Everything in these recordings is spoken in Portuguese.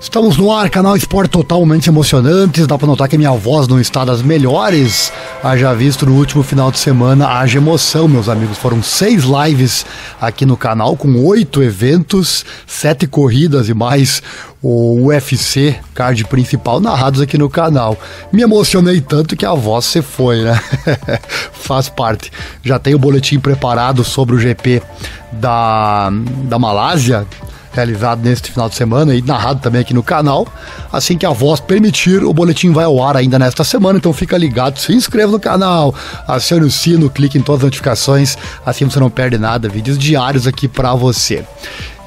Estamos no ar, canal Esporte totalmente emocionantes. Dá pra notar que minha voz não está das melhores. Haja visto no último final de semana, haja emoção, meus amigos. Foram seis lives aqui no canal, com oito eventos, sete corridas e mais o UFC, card principal, narrados aqui no canal. Me emocionei tanto que a voz se foi, né? Faz parte. Já tem o boletim preparado sobre o GP da, da Malásia realizado neste final de semana e narrado também aqui no canal. Assim que a voz permitir, o boletim vai ao ar ainda nesta semana, então fica ligado, se inscreva no canal, acione o sino, clique em todas as notificações, assim você não perde nada, vídeos diários aqui para você.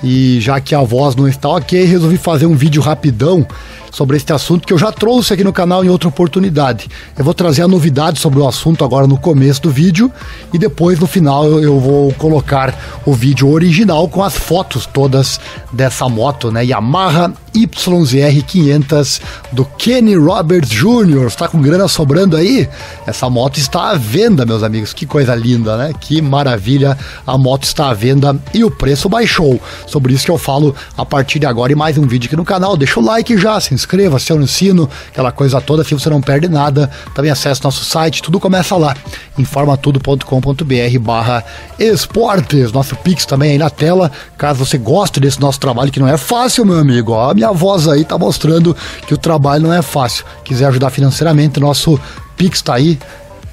E já que a voz não está ok, resolvi fazer um vídeo rapidão sobre este assunto que eu já trouxe aqui no canal em outra oportunidade. Eu vou trazer a novidade sobre o assunto agora no começo do vídeo e depois no final eu vou colocar o vídeo original com as fotos todas dessa moto, né? Yamaha YZR 500 do Kenny Roberts Jr. Está com grana sobrando aí? Essa moto está à venda, meus amigos. Que coisa linda, né? Que maravilha. A moto está à venda e o preço baixou. Sobre isso que eu falo a partir de agora e mais um vídeo aqui no canal. Deixa o like já, se inscreva inscreva, acione o sino, aquela coisa toda, assim você não perde nada. Também acesse nosso site, tudo começa lá, informatudo.com.br barra esportes. Nosso Pix também aí na tela, caso você goste desse nosso trabalho, que não é fácil, meu amigo. Ó, a voz aí tá mostrando que o trabalho não é fácil. Quiser ajudar financeiramente, nosso Pix tá aí,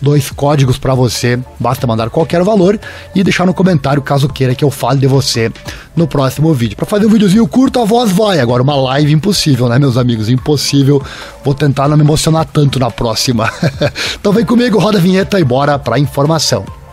dois códigos para você. Basta mandar qualquer valor e deixar no comentário caso queira que eu fale de você no próximo vídeo. Para fazer um videozinho curto, a voz vai. Agora, uma live impossível, né, meus amigos? Impossível. Vou tentar não me emocionar tanto na próxima. então vem comigo, roda a vinheta e bora pra informação.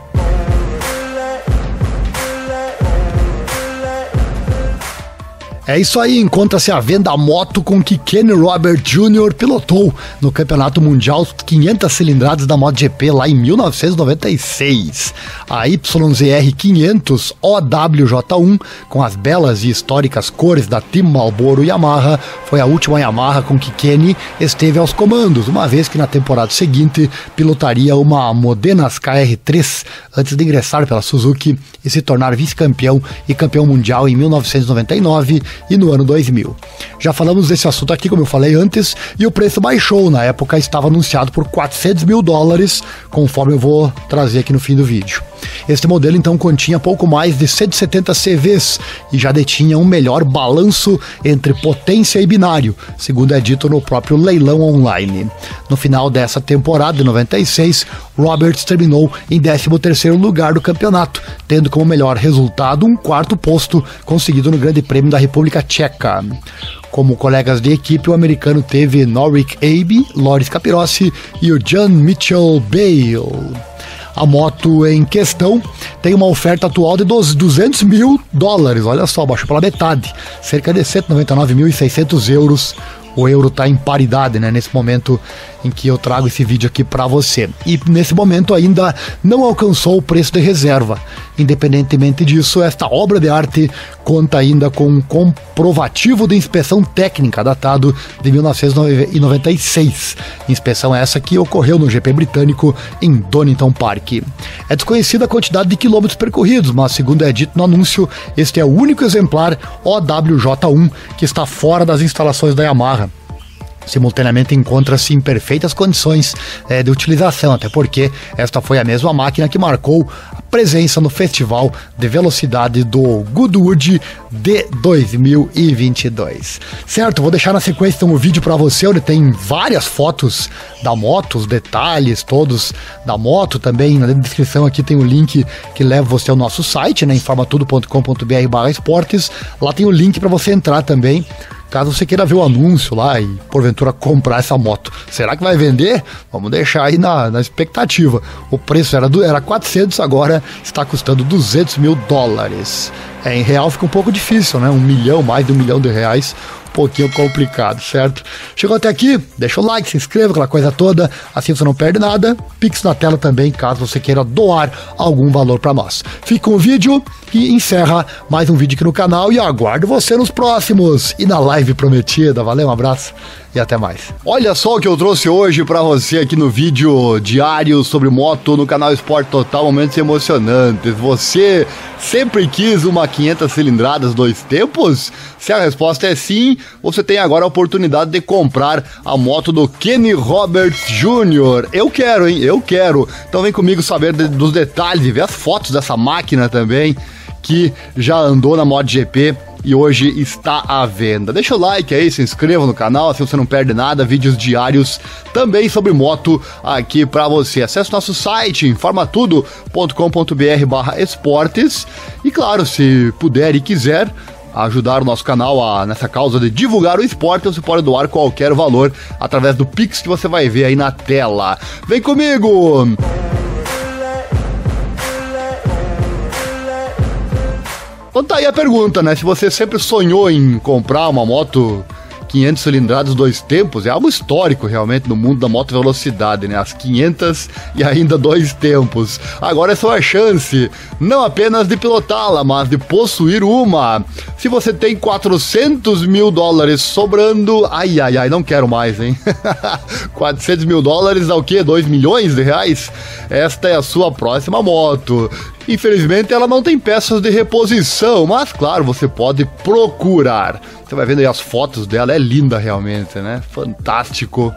É isso aí, encontra-se a venda moto com que Kenny Robert Jr. pilotou no Campeonato Mundial 500 cilindradas da MotoGP lá em 1996. A YZR 500 OWJ1, com as belas e históricas cores da Team Marlboro Yamaha, foi a última Yamaha com que Kenny esteve aos comandos, uma vez que na temporada seguinte pilotaria uma Modenas KR3 antes de ingressar pela Suzuki e se tornar vice-campeão e campeão mundial em 1999 e no ano 2000. Já falamos desse assunto aqui, como eu falei antes, e o preço baixou. Na época estava anunciado por 400 mil dólares, conforme eu vou trazer aqui no fim do vídeo. Este modelo então continha pouco mais de 170 CVs e já detinha um melhor balanço entre potência e binário, segundo é dito no próprio leilão online. No final dessa temporada de 96, Roberts terminou em 13º lugar do campeonato, tendo como melhor resultado um quarto posto conseguido no Grande Prêmio da República Tcheca. Como colegas de equipe, o americano teve Norrick Abe, Loris Capirossi e o John Mitchell Bale. A moto em questão tem uma oferta atual de 200 mil dólares, olha só, baixou pela metade, cerca de 199.600 euros o euro está em paridade, né? Nesse momento em que eu trago esse vídeo aqui para você. E nesse momento ainda não alcançou o preço de reserva. Independentemente disso, esta obra de arte conta ainda com um comprovativo de inspeção técnica datado de 1996. Inspeção essa que ocorreu no GP britânico em Donington Park. É desconhecida a quantidade de quilômetros percorridos, mas segundo é dito no anúncio, este é o único exemplar OWJ1 que está fora das instalações da Yamaha simultaneamente encontra-se em perfeitas condições é, de utilização, até porque esta foi a mesma máquina que marcou a presença no Festival de Velocidade do Goodwood de 2022. Certo, vou deixar na sequência um vídeo para você onde tem várias fotos da moto, os detalhes todos da moto também. Na descrição aqui tem o link que leva você ao nosso site, né, informatudo.com.br/esportes. Lá tem o link para você entrar também Caso você queira ver o anúncio lá e porventura comprar essa moto, será que vai vender? Vamos deixar aí na, na expectativa. O preço era, do, era 400, agora está custando 200 mil dólares. É, em real fica um pouco difícil, né? Um milhão, mais de um milhão de reais pouquinho complicado, certo? Chegou até aqui? Deixa o like, se inscreva, aquela coisa toda, assim você não perde nada. Pix na tela também, caso você queira doar algum valor para nós. Fica um o vídeo e encerra mais um vídeo aqui no canal e aguardo você nos próximos e na live prometida. Valeu, um abraço e até mais. Olha só o que eu trouxe hoje para você aqui no vídeo diário sobre moto no canal Esporte Total, momentos emocionantes. Você sempre quis uma 500 cilindradas dois tempos? Se a resposta é sim, você tem agora a oportunidade de comprar a moto do Kenny Roberts Jr. Eu quero, hein? Eu quero. Então vem comigo saber de, dos detalhes e ver as fotos dessa máquina também que já andou na MotoGP e hoje está à venda. Deixa o like aí, se inscreva no canal, assim você não perde nada, vídeos diários também sobre moto aqui para você. Acesse nosso site informatudo.com.br barra esportes e claro, se puder e quiser, ajudar o nosso canal a, nessa causa de divulgar o esporte, você pode doar qualquer valor através do Pix que você vai ver aí na tela. Vem comigo! Então tá aí a pergunta, né? Se você sempre sonhou em comprar uma moto 500 cilindradas dois tempos, é algo histórico realmente no mundo da moto velocidade, né? As 500 e ainda dois tempos. Agora é sua chance, não apenas de pilotá-la, mas de possuir uma. Se você tem 400 mil dólares sobrando, ai ai ai, não quero mais, hein? 400 mil dólares dá o quê? 2 milhões de reais? Esta é a sua próxima moto. Infelizmente ela não tem peças de reposição, mas claro, você pode procurar. Você vai vendo aí as fotos dela, é linda realmente, né? Fantástico.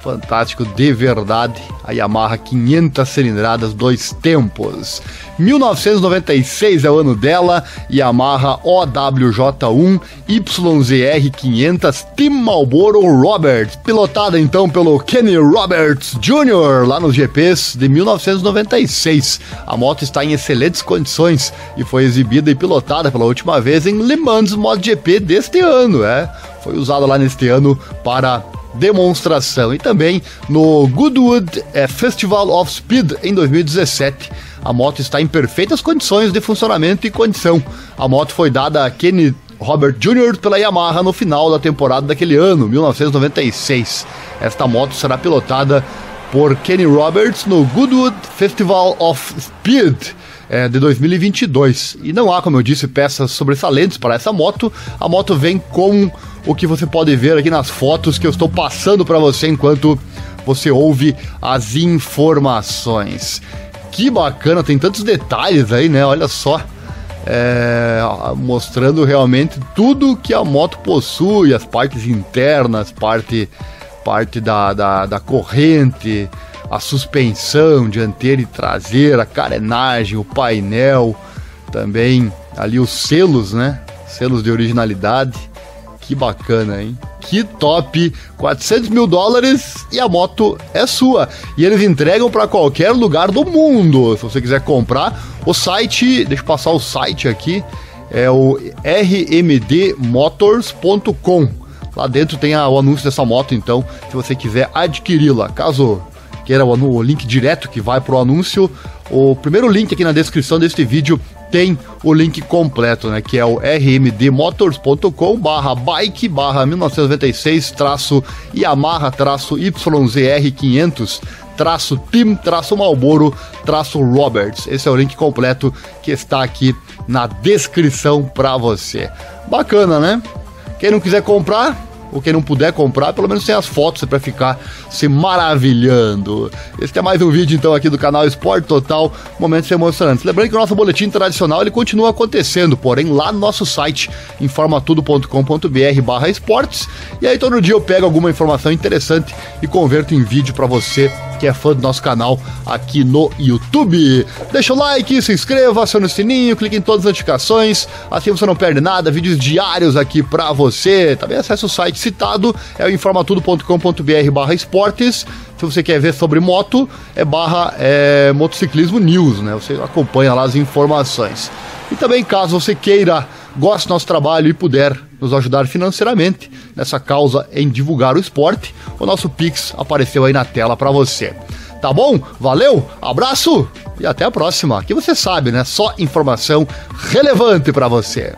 Fantástico de verdade. A Yamaha 500 cilindradas, dois tempos. 1996 é o ano dela. Yamaha OWJ1 YZR 500 Team Marlboro Roberts. Pilotada então pelo Kenny Roberts Jr. lá nos GPs de 1996. A moto está em excelentes condições e foi exibida e pilotada pela última vez em Le Mans MotoGP deste ano. É? Foi usada lá neste ano para demonstração. E também no Goodwood eh, Festival of Speed em 2017. A moto está em perfeitas condições de funcionamento e condição. A moto foi dada a Kenny Robert Jr. pela Yamaha no final da temporada daquele ano, 1996. Esta moto será pilotada por Kenny Roberts no Goodwood Festival of Speed é, de 2022. E não há, como eu disse, peças sobressalentes para essa moto. A moto vem com o que você pode ver aqui nas fotos que eu estou passando para você enquanto você ouve as informações. Que bacana, tem tantos detalhes aí, né? Olha só. É, mostrando realmente tudo que a moto possui, as partes internas, parte, parte da, da, da corrente, a suspensão dianteira e traseira, a carenagem, o painel, também ali os selos, né? Selos de originalidade. Que bacana, hein? Que top! 400 mil dólares e a moto é sua. E eles entregam para qualquer lugar do mundo. Se você quiser comprar, o site, deixa eu passar o site aqui, é o rmdmotors.com. Lá dentro tem a, o anúncio dessa moto, então, se você quiser adquiri-la. Caso queira o, o link direto que vai pro anúncio, o primeiro link aqui na descrição deste vídeo tem o link completo, né? Que é o rmdmotors.com barra bike barra 1996 traço Yamaha traço YZR 500 traço Team traço Malboro traço Roberts. Esse é o link completo que está aqui na descrição para você. Bacana, né? Quem não quiser comprar, ou quem não puder comprar, pelo menos tem as fotos para ficar se maravilhando. Esse é mais um vídeo então aqui do canal Esporte Total, momentos emocionantes. Lembrando que o nosso boletim tradicional ele continua acontecendo, porém lá no nosso site informatudo.com.br/barra esportes. E aí todo dia eu pego alguma informação interessante e converto em vídeo para você que é fã do nosso canal aqui no YouTube. Deixa o like, se inscreva, acione o sininho, clique em todas as notificações, assim você não perde nada, vídeos diários aqui pra você. Também acesse o site citado, é o informatudo.com.br barra esportes. Se você quer ver sobre moto, é barra é, motociclismo news, né? Você acompanha lá as informações. E também, caso você queira, goste do nosso trabalho e puder nos ajudar financeiramente nessa causa em divulgar o esporte, o nosso Pix apareceu aí na tela para você. Tá bom? Valeu, abraço e até a próxima. Aqui você sabe, né? Só informação relevante para você.